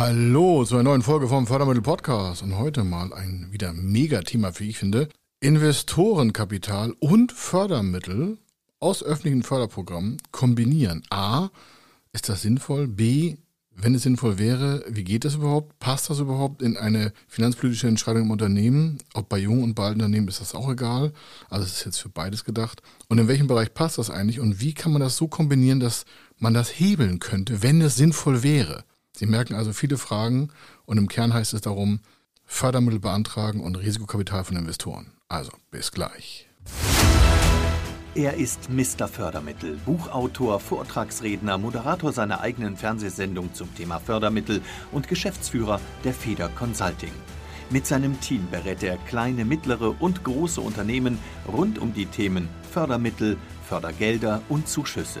Hallo zu einer neuen Folge vom Fördermittel Podcast und heute mal ein wieder mega Thema, wie ich finde. Investorenkapital und Fördermittel aus öffentlichen Förderprogrammen kombinieren. A, ist das sinnvoll? B, wenn es sinnvoll wäre, wie geht das überhaupt? Passt das überhaupt in eine finanzpolitische Entscheidung im Unternehmen? Ob bei jungen und bei alten Unternehmen ist das auch egal. Also es ist jetzt für beides gedacht. Und in welchem Bereich passt das eigentlich? Und wie kann man das so kombinieren, dass man das hebeln könnte, wenn es sinnvoll wäre? Sie merken also viele Fragen und im Kern heißt es darum, Fördermittel beantragen und Risikokapital von Investoren. Also, bis gleich. Er ist Mr. Fördermittel, Buchautor, Vortragsredner, Moderator seiner eigenen Fernsehsendung zum Thema Fördermittel und Geschäftsführer der Feder Consulting. Mit seinem Team berät er kleine, mittlere und große Unternehmen rund um die Themen Fördermittel, Fördergelder und Zuschüsse.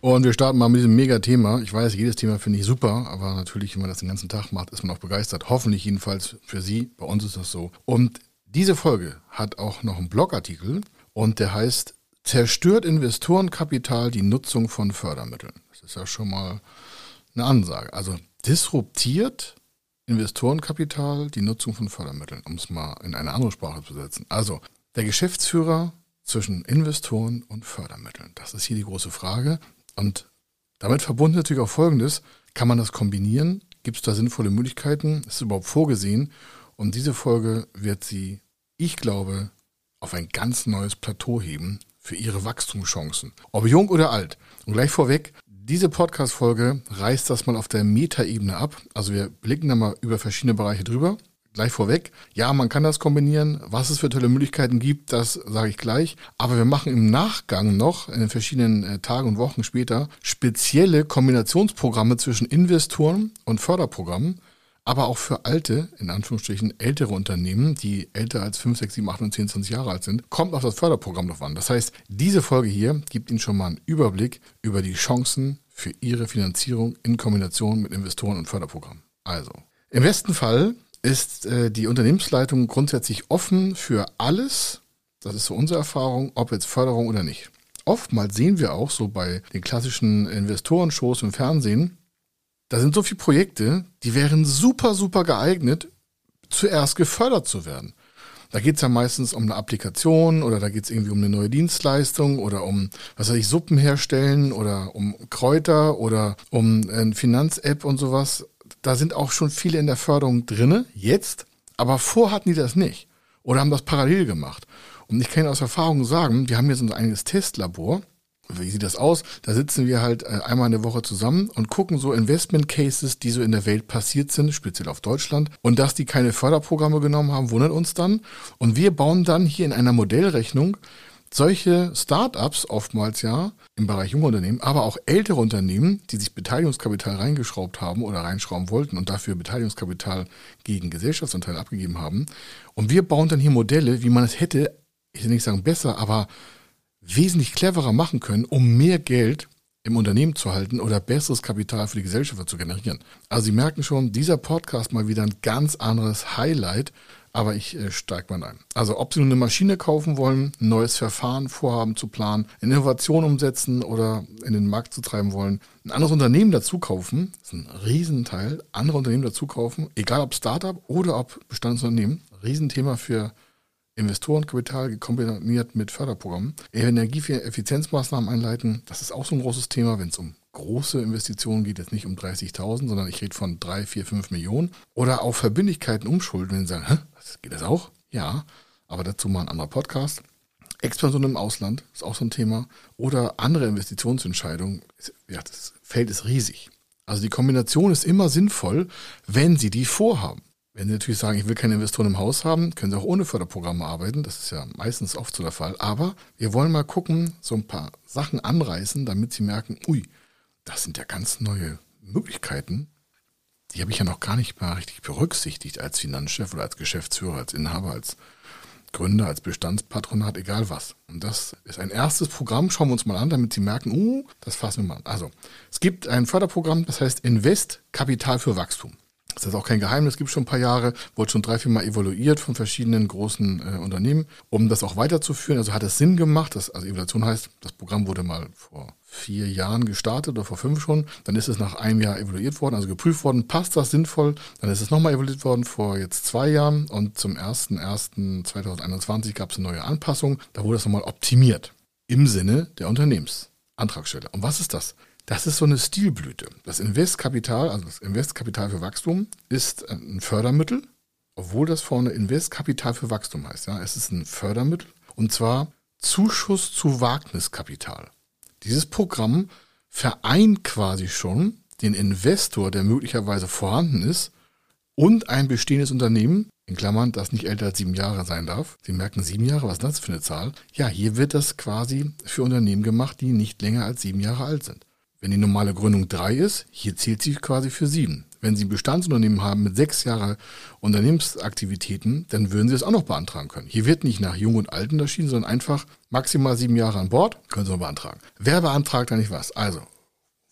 Und wir starten mal mit diesem Mega-Thema. Ich weiß, jedes Thema finde ich super, aber natürlich, wenn man das den ganzen Tag macht, ist man auch begeistert. Hoffentlich jedenfalls für Sie. Bei uns ist das so. Und diese Folge hat auch noch einen Blogartikel und der heißt Zerstört Investorenkapital die Nutzung von Fördermitteln. Das ist ja schon mal eine Ansage. Also disruptiert Investorenkapital die Nutzung von Fördermitteln, um es mal in eine andere Sprache zu setzen. Also der Geschäftsführer zwischen Investoren und Fördermitteln. Das ist hier die große Frage. Und damit verbunden natürlich auch Folgendes. Kann man das kombinieren? Gibt es da sinnvolle Möglichkeiten? Ist es überhaupt vorgesehen? Und diese Folge wird Sie, ich glaube, auf ein ganz neues Plateau heben für Ihre Wachstumschancen. Ob jung oder alt. Und gleich vorweg, diese Podcast-Folge reißt das mal auf der Metaebene ab. Also wir blicken da mal über verschiedene Bereiche drüber gleich vorweg, ja, man kann das kombinieren. Was es für tolle Möglichkeiten gibt, das sage ich gleich. Aber wir machen im Nachgang noch, in den verschiedenen äh, Tagen und Wochen später, spezielle Kombinationsprogramme zwischen Investoren und Förderprogrammen, aber auch für alte, in Anführungsstrichen ältere Unternehmen, die älter als 5, 6, 7, 8 und 10, 20 Jahre alt sind, kommt auf das Förderprogramm noch an. Das heißt, diese Folge hier gibt Ihnen schon mal einen Überblick über die Chancen für Ihre Finanzierung in Kombination mit Investoren und Förderprogrammen. Also, im besten Fall ist äh, die Unternehmensleitung grundsätzlich offen für alles. Das ist so unsere Erfahrung, ob jetzt Förderung oder nicht. Oftmals sehen wir auch so bei den klassischen Investorenshows im Fernsehen, da sind so viele Projekte, die wären super, super geeignet, zuerst gefördert zu werden. Da geht es ja meistens um eine Applikation oder da geht es irgendwie um eine neue Dienstleistung oder um, was weiß ich, Suppen herstellen oder um Kräuter oder um eine Finanz-App und sowas da sind auch schon viele in der Förderung drinne, jetzt, aber vor hatten die das nicht oder haben das parallel gemacht. Und ich kann aus Erfahrung sagen, wir haben jetzt unser eigenes Testlabor. Wie sieht das aus? Da sitzen wir halt äh, einmal in der Woche zusammen und gucken so Investment Cases, die so in der Welt passiert sind, speziell auf Deutschland. Und dass die keine Förderprogramme genommen haben, wundert uns dann. Und wir bauen dann hier in einer Modellrechnung solche Startups oftmals ja im Bereich junger Unternehmen, aber auch ältere Unternehmen, die sich Beteiligungskapital reingeschraubt haben oder reinschrauben wollten und dafür Beteiligungskapital gegen Gesellschaftsanteile abgegeben haben. Und wir bauen dann hier Modelle, wie man es hätte, ich will nicht sagen besser, aber wesentlich cleverer machen können, um mehr Geld im Unternehmen zu halten oder besseres Kapital für die Gesellschaft zu generieren. Also Sie merken schon, dieser Podcast mal wieder ein ganz anderes Highlight aber ich äh, steige mal ein. Also ob Sie nun eine Maschine kaufen wollen, ein neues Verfahren vorhaben zu planen, eine Innovation umsetzen oder in den Markt zu treiben wollen, ein anderes Unternehmen dazu kaufen, das ist ein Riesenteil, andere Unternehmen dazu kaufen, egal ob Startup oder ob Bestandsunternehmen, Riesenthema für Investorenkapital kombiniert mit Förderprogrammen. Energieeffizienzmaßnahmen einleiten, das ist auch so ein großes Thema, wenn es um große Investitionen geht jetzt nicht um 30.000, sondern ich rede von 3, 4, 5 Millionen. Oder auch Verbindlichkeiten umschulden, wenn Sie sagen, Hä, geht das auch? Ja, aber dazu mal ein anderer Podcast. Expansion im Ausland ist auch so ein Thema. Oder andere Investitionsentscheidungen. Ja, das Feld ist riesig. Also die Kombination ist immer sinnvoll, wenn Sie die vorhaben. Wenn Sie natürlich sagen, ich will keine Investoren im Haus haben, können Sie auch ohne Förderprogramme arbeiten. Das ist ja meistens oft so der Fall. Aber wir wollen mal gucken, so ein paar Sachen anreißen, damit Sie merken, ui, das sind ja ganz neue Möglichkeiten. die habe ich ja noch gar nicht mal richtig berücksichtigt als Finanzchef oder als Geschäftsführer, als Inhaber, als Gründer, als Bestandspatronat, egal was. Und das ist ein erstes Programm, schauen wir uns mal an, damit Sie merken, uh, das fassen wir mal an. Also, es gibt ein Förderprogramm, das heißt Invest Kapital für Wachstum. Das ist auch kein Geheimnis, gibt schon ein paar Jahre, wurde schon drei, vier Mal evaluiert von verschiedenen großen äh, Unternehmen, um das auch weiterzuführen. Also hat es Sinn gemacht, das, also Evaluation heißt, das Programm wurde mal vor vier Jahren gestartet oder vor fünf schon, dann ist es nach einem Jahr evaluiert worden, also geprüft worden, passt das sinnvoll, dann ist es nochmal evaluiert worden vor jetzt zwei Jahren und zum 01.01.2021 gab es eine neue Anpassung, da wurde es nochmal optimiert im Sinne der Unternehmensantragsteller. Und was ist das? Das ist so eine Stilblüte. Das Investkapital, also das Investkapital für Wachstum, ist ein Fördermittel, obwohl das vorne Investkapital für Wachstum heißt. Ja, es ist ein Fördermittel und zwar Zuschuss zu Wagniskapital. Dieses Programm vereint quasi schon den Investor, der möglicherweise vorhanden ist, und ein bestehendes Unternehmen, in Klammern, das nicht älter als sieben Jahre sein darf. Sie merken sieben Jahre, was ist das für eine Zahl? Ja, hier wird das quasi für Unternehmen gemacht, die nicht länger als sieben Jahre alt sind. Wenn die normale Gründung drei ist, hier zählt sie quasi für sieben. Wenn Sie ein Bestandsunternehmen haben mit sechs Jahre Unternehmensaktivitäten, dann würden Sie das auch noch beantragen können. Hier wird nicht nach Jung und Alten unterschieden, sondern einfach maximal sieben Jahre an Bord, können Sie noch beantragen. Wer beantragt da nicht was? Also,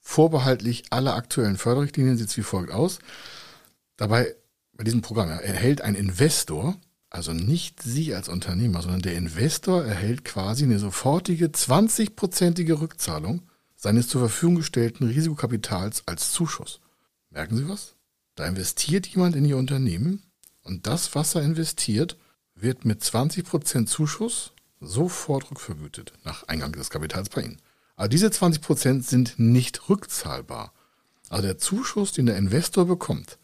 vorbehaltlich aller aktuellen Förderrichtlinien sieht es wie folgt aus. Dabei, bei diesem Programm erhält ein Investor, also nicht Sie als Unternehmer, sondern der Investor erhält quasi eine sofortige 20-prozentige Rückzahlung seines zur Verfügung gestellten Risikokapitals als Zuschuss. Merken Sie was? Da investiert jemand in Ihr Unternehmen und das, was er investiert, wird mit 20% Zuschuss sofort rückvergütet nach Eingang des Kapitals bei Ihnen. Aber diese 20% sind nicht rückzahlbar. Also der Zuschuss, den der Investor bekommt,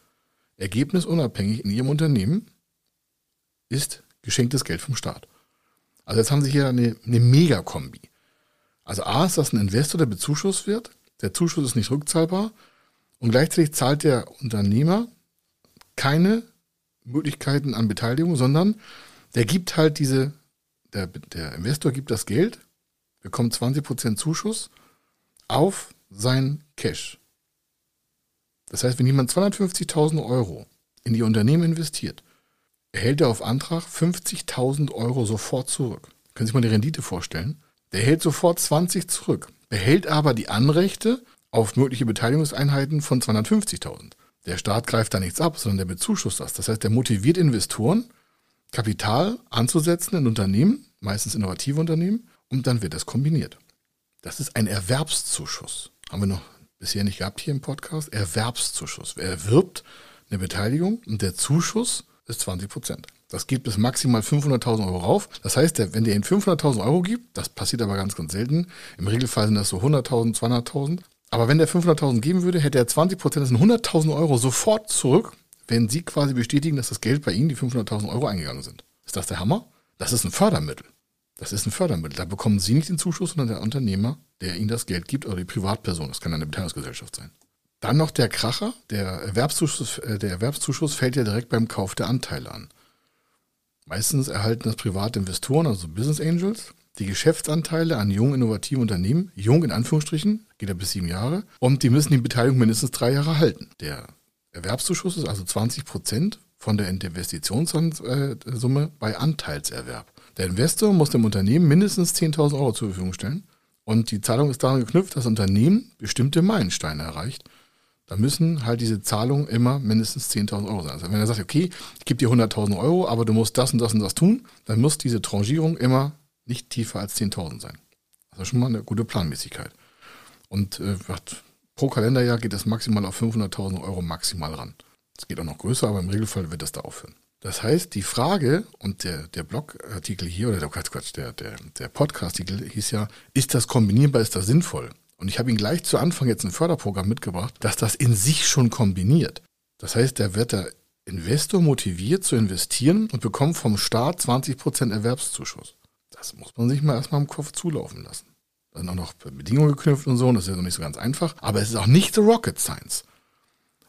ergebnisunabhängig in Ihrem Unternehmen, ist geschenktes Geld vom Staat. Also jetzt haben Sie hier eine, eine Megakombi. Also A ist das ein Investor, der bezuschusst wird. Der Zuschuss ist nicht rückzahlbar. Und gleichzeitig zahlt der Unternehmer keine Möglichkeiten an Beteiligung, sondern der gibt halt diese, der, der Investor gibt das Geld, bekommt 20% Zuschuss auf sein Cash. Das heißt, wenn jemand 250.000 Euro in die Unternehmen investiert, erhält er auf Antrag 50.000 Euro sofort zurück. Können Sie sich mal die Rendite vorstellen? Der hält sofort 20 zurück, behält aber die Anrechte auf mögliche Beteiligungseinheiten von 250.000. Der Staat greift da nichts ab, sondern der bezuschusst das. Das heißt, der motiviert Investoren, Kapital anzusetzen in Unternehmen, meistens innovative Unternehmen, und dann wird das kombiniert. Das ist ein Erwerbszuschuss. Haben wir noch bisher nicht gehabt hier im Podcast. Erwerbszuschuss. Wer erwirbt eine Beteiligung und der Zuschuss ist 20 Prozent. Das geht bis maximal 500.000 Euro rauf. Das heißt, wenn der Ihnen 500.000 Euro gibt, das passiert aber ganz, ganz selten. Im Regelfall sind das so 100.000, 200.000. Aber wenn der 500.000 geben würde, hätte er 20 Prozent, das sind 100.000 Euro sofort zurück, wenn Sie quasi bestätigen, dass das Geld bei Ihnen, die 500.000 Euro eingegangen sind. Ist das der Hammer? Das ist ein Fördermittel. Das ist ein Fördermittel. Da bekommen Sie nicht den Zuschuss, sondern der Unternehmer, der Ihnen das Geld gibt, oder die Privatperson. Das kann eine Beteiligungsgesellschaft sein. Dann noch der Kracher. Der Erwerbszuschuss, äh, der Erwerbszuschuss fällt ja direkt beim Kauf der Anteile an. Meistens erhalten das private Investoren, also Business Angels, die Geschäftsanteile an jungen, innovativen Unternehmen, jung in Anführungsstrichen, geht ja bis sieben Jahre, und die müssen die Beteiligung mindestens drei Jahre halten. Der Erwerbszuschuss ist also 20 Prozent von der Investitionssumme bei Anteilserwerb. Der Investor muss dem Unternehmen mindestens 10.000 Euro zur Verfügung stellen und die Zahlung ist daran geknüpft, dass das Unternehmen bestimmte Meilensteine erreicht da müssen halt diese Zahlungen immer mindestens 10.000 Euro sein. Also wenn er sagt, okay, ich gebe dir 100.000 Euro, aber du musst das und das und das tun, dann muss diese Tranchierung immer nicht tiefer als 10.000 sein. Also schon mal eine gute Planmäßigkeit. Und äh, pro Kalenderjahr geht es maximal auf 500.000 Euro maximal ran. Es geht auch noch größer, aber im Regelfall wird das da aufhören. Das heißt, die Frage und der, der Blogartikel hier oder der Quatsch, der, der, der Podcast-Artikel hieß ja, ist das kombinierbar, ist das sinnvoll? Und ich habe Ihnen gleich zu Anfang jetzt ein Förderprogramm mitgebracht, dass das in sich schon kombiniert. Das heißt, da wird der Investor motiviert zu investieren und bekommt vom Staat 20% Erwerbszuschuss. Das muss man sich mal erstmal im Kopf zulaufen lassen. Da sind auch noch Bedingungen geknüpft und so, und das ist ja noch nicht so ganz einfach. Aber es ist auch nicht the Rocket Science.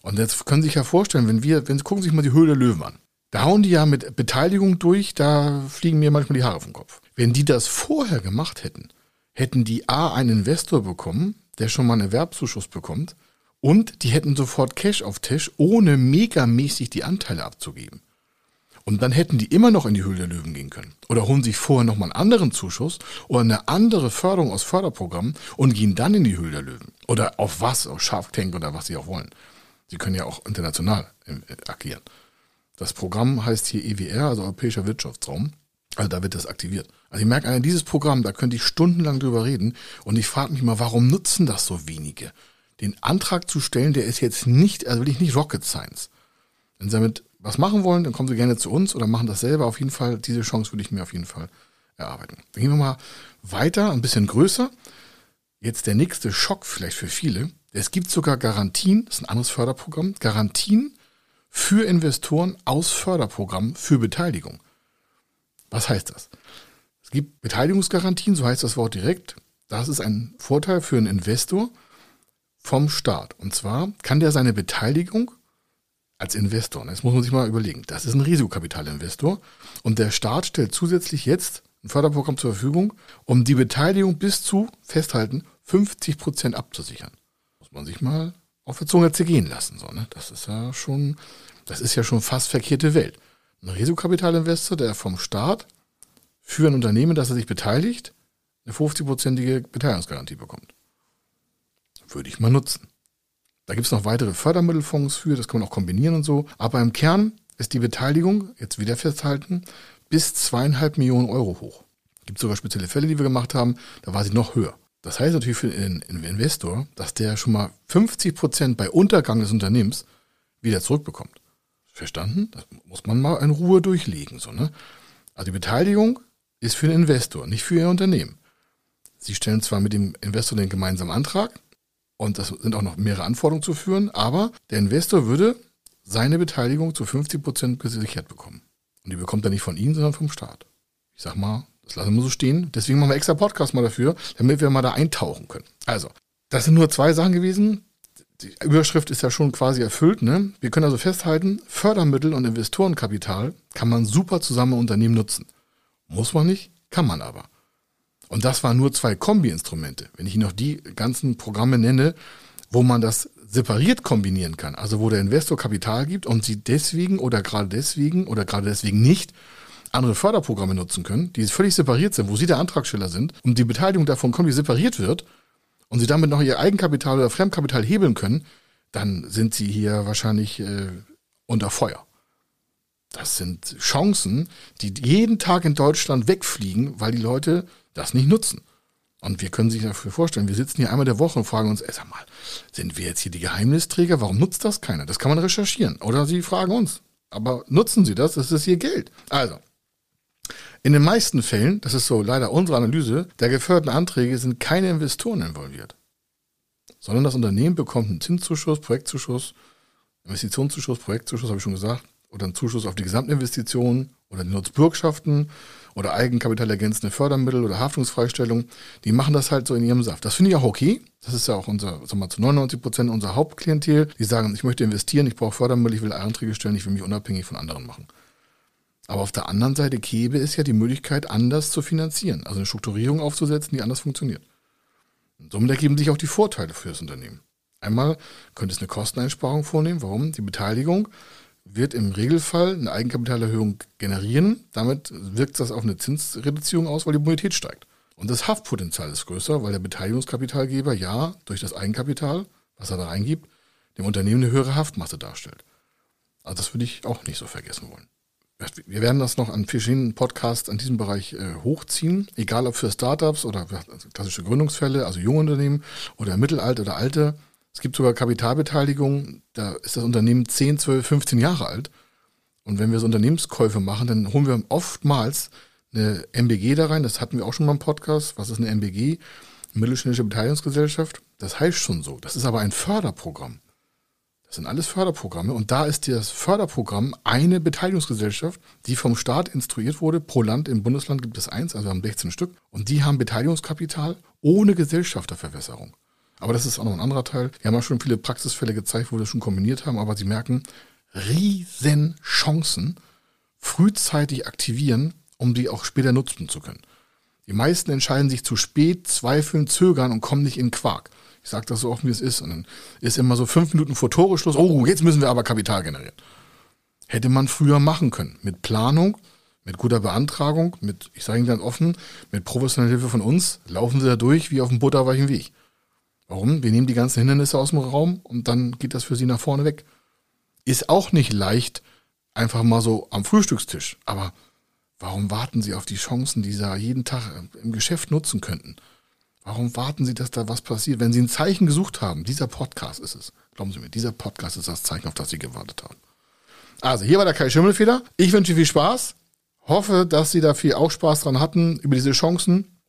Und jetzt können Sie sich ja vorstellen, wenn wir, wenn Sie gucken sich mal die Höhle der Löwen an. Da hauen die ja mit Beteiligung durch, da fliegen mir manchmal die Haare vom Kopf. Wenn die das vorher gemacht hätten, hätten die A einen Investor bekommen, der schon mal einen Erwerbszuschuss bekommt Und die hätten sofort Cash auf Tisch, ohne megamäßig die Anteile abzugeben. Und dann hätten die immer noch in die Höhle der Löwen gehen können. Oder holen sich vorher nochmal einen anderen Zuschuss oder eine andere Förderung aus Förderprogrammen und gehen dann in die Höhle der Löwen. Oder auf was, auf Shark Tank oder was sie auch wollen. Sie können ja auch international äh, agieren. Das Programm heißt hier EWR, also Europäischer Wirtschaftsraum. Also da wird das aktiviert. Also ich merke, dieses Programm, da könnte ich stundenlang drüber reden. Und ich frage mich mal, warum nutzen das so wenige? Den Antrag zu stellen, der ist jetzt nicht, also wirklich nicht Rocket Science. Wenn Sie damit was machen wollen, dann kommen Sie gerne zu uns oder machen das selber. Auf jeden Fall, diese Chance würde ich mir auf jeden Fall erarbeiten. Dann gehen wir mal weiter, ein bisschen größer. Jetzt der nächste Schock vielleicht für viele. Es gibt sogar Garantien, das ist ein anderes Förderprogramm, Garantien für Investoren aus Förderprogrammen für Beteiligung. Was heißt das? Es gibt Beteiligungsgarantien, so heißt das Wort direkt. Das ist ein Vorteil für einen Investor vom Staat. Und zwar kann der seine Beteiligung als Investor, das muss man sich mal überlegen, das ist ein Risikokapitalinvestor und der Staat stellt zusätzlich jetzt ein Förderprogramm zur Verfügung, um die Beteiligung bis zu, festhalten, 50 Prozent abzusichern. Muss man sich mal auf der Zunge zergehen lassen. So, ne? Das ist ja schon, das ist ja schon fast verkehrte Welt. Ein Risikokapitalinvestor, der vom Staat für ein Unternehmen, das er sich beteiligt, eine 50-prozentige Beteiligungsgarantie bekommt. Würde ich mal nutzen. Da gibt es noch weitere Fördermittelfonds für, das kann man auch kombinieren und so. Aber im Kern ist die Beteiligung, jetzt wieder festhalten, bis zweieinhalb Millionen Euro hoch. Gibt sogar spezielle Fälle, die wir gemacht haben, da war sie noch höher. Das heißt natürlich für den Investor, dass der schon mal 50 Prozent bei Untergang des Unternehmens wieder zurückbekommt. Verstanden? Das muss man mal in Ruhe durchlegen. So, ne? Also die Beteiligung ist für den Investor, nicht für Ihr Unternehmen. Sie stellen zwar mit dem Investor den gemeinsamen Antrag und das sind auch noch mehrere Anforderungen zu führen, aber der Investor würde seine Beteiligung zu 50 Prozent gesichert bekommen. Und die bekommt er nicht von Ihnen, sondern vom Staat. Ich sag mal, das lassen wir so stehen. Deswegen machen wir extra Podcast mal dafür, damit wir mal da eintauchen können. Also, das sind nur zwei Sachen gewesen. Die Überschrift ist ja schon quasi erfüllt. Ne? Wir können also festhalten, Fördermittel und Investorenkapital kann man super zusammen im Unternehmen nutzen. Muss man nicht, kann man aber. Und das waren nur zwei Kombi-Instrumente. Wenn ich noch die ganzen Programme nenne, wo man das separiert kombinieren kann, also wo der Investor Kapital gibt und Sie deswegen oder gerade deswegen oder gerade deswegen nicht andere Förderprogramme nutzen können, die völlig separiert sind, wo Sie der Antragsteller sind und die Beteiligung davon komplett separiert wird und Sie damit noch Ihr Eigenkapital oder Fremdkapital hebeln können, dann sind Sie hier wahrscheinlich äh, unter Feuer. Das sind Chancen, die jeden Tag in Deutschland wegfliegen, weil die Leute das nicht nutzen. Und wir können sich dafür vorstellen, wir sitzen hier einmal der Woche und fragen uns, ey, sag mal, sind wir jetzt hier die Geheimnisträger? Warum nutzt das keiner? Das kann man recherchieren. Oder Sie fragen uns. Aber nutzen Sie das? Das ist Ihr Geld. Also, in den meisten Fällen, das ist so leider unsere Analyse, der geförderten Anträge sind keine Investoren involviert. Sondern das Unternehmen bekommt einen Zinszuschuss, Projektzuschuss, Investitionszuschuss, Projektzuschuss, habe ich schon gesagt, oder einen Zuschuss auf die Gesamtinvestition oder die Nutzbürgschaften oder eigenkapitalergänzende Fördermittel oder Haftungsfreistellung, die machen das halt so in ihrem Saft. Das finde ich auch okay. Das ist ja auch unser, sagen wir, zu 99 Prozent unser Hauptklientel. Die sagen, ich möchte investieren, ich brauche Fördermittel, ich will Anträge stellen, ich will mich unabhängig von anderen machen. Aber auf der anderen Seite gäbe es ja die Möglichkeit, anders zu finanzieren, also eine Strukturierung aufzusetzen, die anders funktioniert. Und somit ergeben sich auch die Vorteile für das Unternehmen. Einmal könnte es eine Kosteneinsparung vornehmen. Warum? Die Beteiligung wird im Regelfall eine Eigenkapitalerhöhung generieren. Damit wirkt das auf eine Zinsreduzierung aus, weil die Bonität steigt. Und das Haftpotenzial ist größer, weil der Beteiligungskapitalgeber ja durch das Eigenkapital, was er da reingibt, dem Unternehmen eine höhere Haftmasse darstellt. Also das würde ich auch nicht so vergessen wollen. Wir werden das noch an verschiedenen Podcasts in diesem Bereich äh, hochziehen, egal ob für Startups oder klassische Gründungsfälle, also junge Unternehmen oder mittelalte oder alte es gibt sogar Kapitalbeteiligung, da ist das Unternehmen 10, 12, 15 Jahre alt. Und wenn wir so Unternehmenskäufe machen, dann holen wir oftmals eine MBG da rein. Das hatten wir auch schon mal im Podcast. Was ist eine MBG? Mittelständische Beteiligungsgesellschaft. Das heißt schon so. Das ist aber ein Förderprogramm. Das sind alles Förderprogramme. Und da ist das Förderprogramm eine Beteiligungsgesellschaft, die vom Staat instruiert wurde. Pro Land im Bundesland gibt es eins, also wir haben 16 Stück. Und die haben Beteiligungskapital ohne Gesellschafterverwässerung. Aber das ist auch noch ein anderer Teil. Wir haben ja schon viele Praxisfälle gezeigt, wo wir das schon kombiniert haben, aber Sie merken, riesen Chancen frühzeitig aktivieren, um die auch später nutzen zu können. Die meisten entscheiden sich zu spät, zweifeln, zögern und kommen nicht in Quark. Ich sage das so offen, wie es ist. Und dann ist immer so fünf Minuten vor Toreschluss, oh, jetzt müssen wir aber Kapital generieren. Hätte man früher machen können. Mit Planung, mit guter Beantragung, mit, ich sage Ihnen ganz offen, mit professioneller Hilfe von uns, laufen Sie da durch wie auf dem butterweichen Weg. Warum? Wir nehmen die ganzen Hindernisse aus dem Raum und dann geht das für Sie nach vorne weg. Ist auch nicht leicht, einfach mal so am Frühstückstisch. Aber warum warten Sie auf die Chancen, die Sie jeden Tag im Geschäft nutzen könnten? Warum warten Sie, dass da was passiert? Wenn Sie ein Zeichen gesucht haben, dieser Podcast ist es. Glauben Sie mir, dieser Podcast ist das Zeichen, auf das Sie gewartet haben. Also, hier war der Kai Schimmelfeder. Ich wünsche viel Spaß. Hoffe, dass Sie da viel auch Spaß dran hatten über diese Chancen.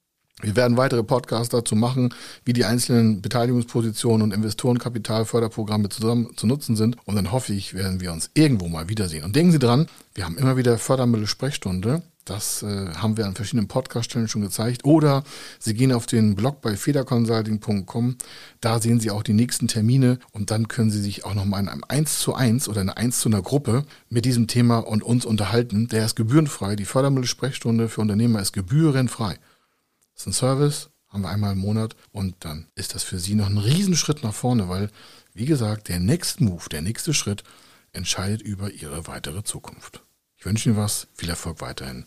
Wir werden weitere Podcasts dazu machen, wie die einzelnen Beteiligungspositionen und Investorenkapitalförderprogramme zusammen zu nutzen sind. Und dann hoffe ich, werden wir uns irgendwo mal wiedersehen. Und denken Sie dran, wir haben immer wieder Fördermittel-Sprechstunde. Das äh, haben wir an verschiedenen Podcast-Stellen schon gezeigt. Oder Sie gehen auf den Blog bei federconsulting.com. Da sehen Sie auch die nächsten Termine und dann können Sie sich auch nochmal in einem 1 zu 1 oder eine 1 zu einer Gruppe mit diesem Thema und uns unterhalten. Der ist gebührenfrei. Die Fördermittel-Sprechstunde für Unternehmer ist gebührenfrei. Das ist ein Service, haben wir einmal im Monat und dann ist das für Sie noch ein Riesenschritt nach vorne, weil, wie gesagt, der Next Move, der nächste Schritt entscheidet über Ihre weitere Zukunft. Ich wünsche Ihnen was, viel Erfolg weiterhin.